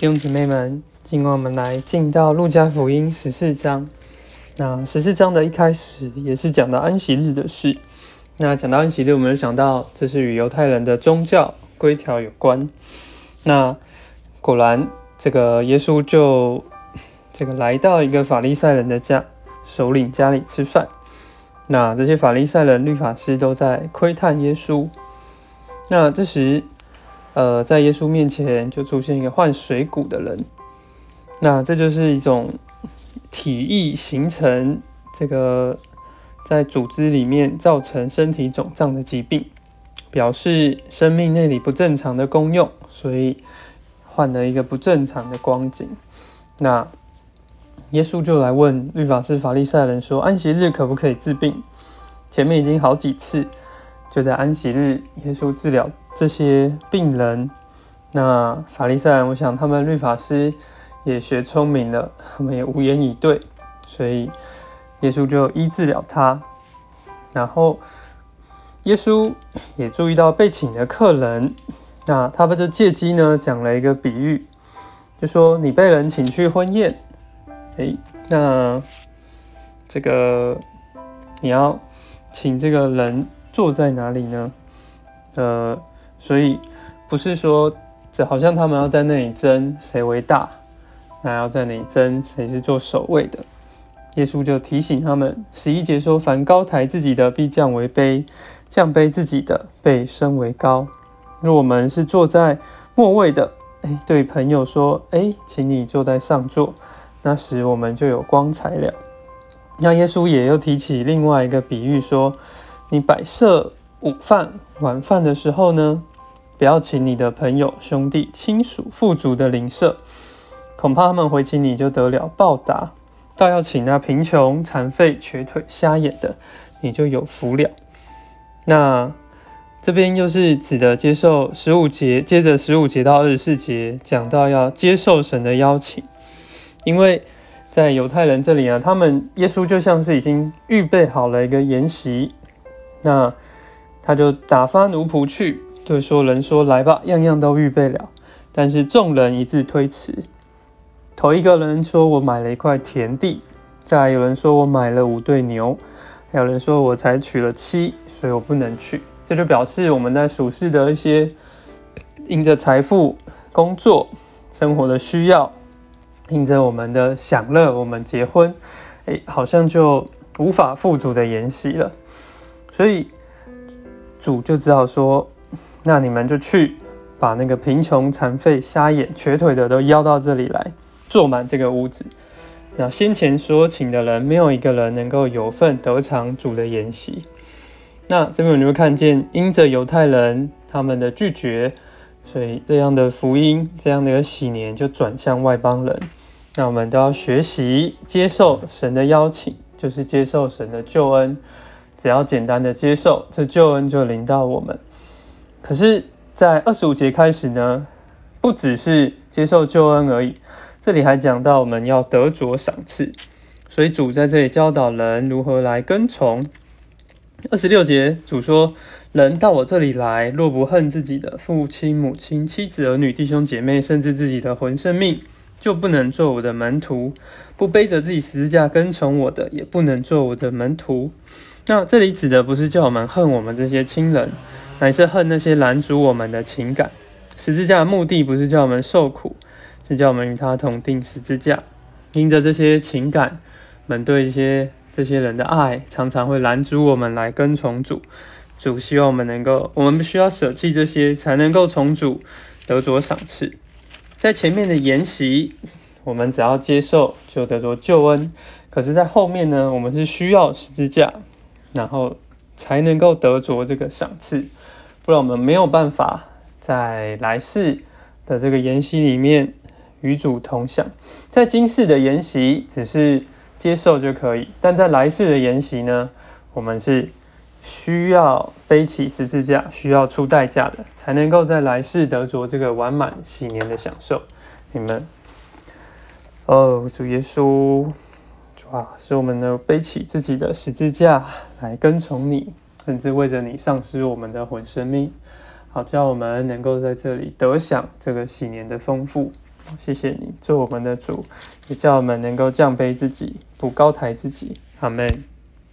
弟兄姊妹们，今晚我们来进到路加福音十四章。那十四章的一开始也是讲到安息日的事。那讲到安息日，我们就想到这是与犹太人的宗教规条有关。那果然，这个耶稣就这个来到一个法利赛人的家首领家里吃饭。那这些法利赛人、律法师都在窥探耶稣。那这时，呃，在耶稣面前就出现一个患水谷的人。那这就是一种体液形成这个在组织里面造成身体肿胀的疾病，表示生命那里不正常的功用，所以换了一个不正常的光景。那耶稣就来问律法师法利赛人说：“安息日可不可以治病？”前面已经好几次，就在安息日，耶稣治疗这些病人。那法利赛人，我想他们律法师也学聪明了，他们也无言以对，所以耶稣就医治了他。然后耶稣也注意到被请的客人，那他们就借机呢讲了一个比喻，就说你被人请去婚宴。诶，那这个你要请这个人坐在哪里呢？呃，所以不是说这好像他们要在那里争谁为大，那要在那里争谁是做首位的。耶稣就提醒他们，十一节说：凡高抬自己的，必降为卑；降卑自己的，被升为高。若我们是坐在末位的，哎，对朋友说：哎，请你坐在上座。那时我们就有光彩了。那耶稣也又提起另外一个比喻，说：你摆设午饭、晚饭的时候呢，不要请你的朋友、兄弟、亲属、富足的邻舍，恐怕他们回请你就得了报答；倒要请那贫穷、残废、瘸腿、瞎眼的，你就有福了。那这边又是指的接受十五节，接着十五节到二十四节讲到要接受神的邀请。因为在犹太人这里啊，他们耶稣就像是已经预备好了一个筵席，那他就打发奴仆去对说人说来吧，样样都预备了。但是众人一致推辞。头一个人说我买了一块田地，再有人说我买了五对牛，还有人说我才娶了妻，所以我不能去。这就表示我们在属世的一些因着财富、工作、生活的需要。因着我们的享乐，我们结婚，哎，好像就无法富足的筵席了。所以主就只好说：“ 那你们就去把那个贫穷、残废、瞎眼、瘸腿的都邀到这里来，坐满这个屋子。那先前说请的人，没有一个人能够有份得偿主的筵席。那这边我们就看见，因着犹太人他们的拒绝，所以这样的福音，这样的一个喜年就转向外邦人。”那我们都要学习接受神的邀请，就是接受神的救恩。只要简单的接受，这救恩就临到我们。可是，在二十五节开始呢，不只是接受救恩而已，这里还讲到我们要得着赏赐。所以主在这里教导人如何来跟从。二十六节主说：“人到我这里来，若不恨自己的父亲、母亲、妻子、儿女、弟兄姐妹，甚至自己的魂生命。”就不能做我的门徒，不背着自己十字架跟从我的，也不能做我的门徒。那这里指的不是叫我们恨我们这些亲人，乃是恨那些拦阻我们的情感。十字架的目的不是叫我们受苦，是叫我们与他同定十字架。因着这些情感们对一些这些人的爱，常常会拦阻我们来跟从主。主希望我们能够，我们必须要舍弃这些，才能够从主得着赏赐。在前面的筵席，我们只要接受就得着救恩；可是，在后面呢，我们是需要十字架，然后才能够得着这个赏赐，不然我们没有办法在来世的这个筵席里面与主同享。在今世的筵席只是接受就可以，但在来世的筵席呢，我们是。需要背起十字架，需要出代价的，才能够在来世得着这个完满喜年的享受。你们，哦，主耶稣，主啊，使我们能背起自己的十字架来跟从你，甚至为着你丧失我们的魂生命，好叫我们能够在这里得享这个喜年的丰富。谢谢你做我们的主，也叫我们能够降卑自己，不高抬自己。阿门。